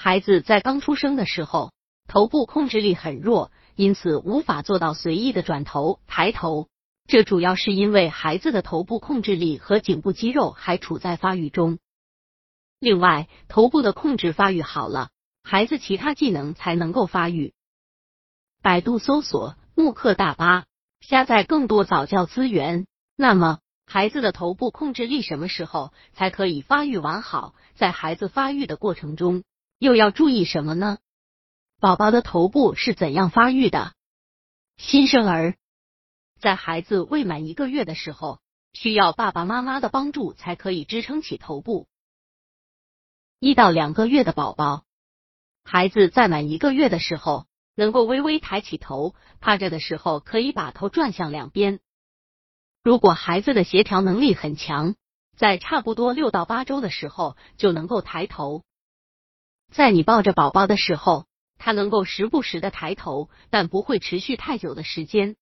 孩子在刚出生的时候，头部控制力很弱，因此无法做到随意的转头、抬头。这主要是因为孩子的头部控制力和颈部肌肉还处在发育中。另外，头部的控制发育好了，孩子其他技能才能够发育。百度搜索“慕课大巴”，下载更多早教资源。那么，孩子的头部控制力什么时候才可以发育完好？在孩子发育的过程中，又要注意什么呢？宝宝的头部是怎样发育的？新生儿在孩子未满一个月的时候，需要爸爸妈妈的帮助才可以支撑起头部。一到两个月的宝宝，孩子在满一个月的时候，能够微微抬起头，趴着的时候可以把头转向两边。如果孩子的协调能力很强，在差不多六到八周的时候就能够抬头。在你抱着宝宝的时候，他能够时不时的抬头，但不会持续太久的时间。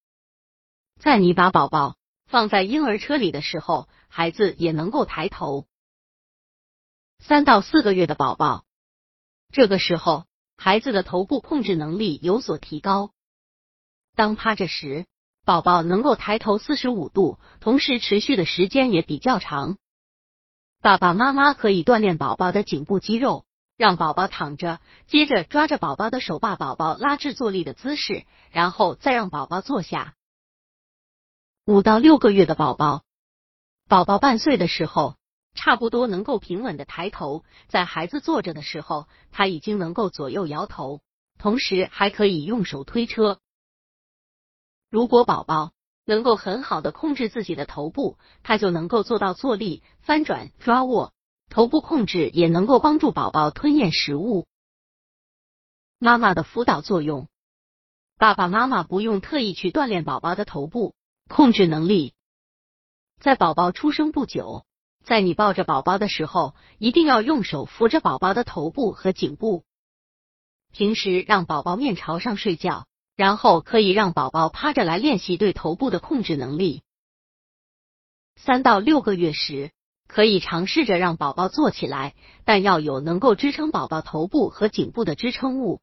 在你把宝宝放在婴儿车里的时候，孩子也能够抬头。三到四个月的宝宝，这个时候孩子的头部控制能力有所提高。当趴着时，宝宝能够抬头四十五度，同时持续的时间也比较长。爸爸妈妈可以锻炼宝宝的颈部肌肉，让宝宝躺着，接着抓着宝宝的手，把宝宝拉至坐立的姿势，然后再让宝宝坐下。五到六个月的宝宝，宝宝半岁的时候。差不多能够平稳的抬头，在孩子坐着的时候，他已经能够左右摇头，同时还可以用手推车。如果宝宝能够很好的控制自己的头部，他就能够做到坐立、翻转、抓握。头部控制也能够帮助宝宝吞咽食物。妈妈的辅导作用，爸爸妈妈不用特意去锻炼宝宝的头部控制能力，在宝宝出生不久。在你抱着宝宝的时候，一定要用手扶着宝宝的头部和颈部。平时让宝宝面朝上睡觉，然后可以让宝宝趴着来练习对头部的控制能力。三到六个月时，可以尝试着让宝宝坐起来，但要有能够支撑宝宝头部和颈部的支撑物。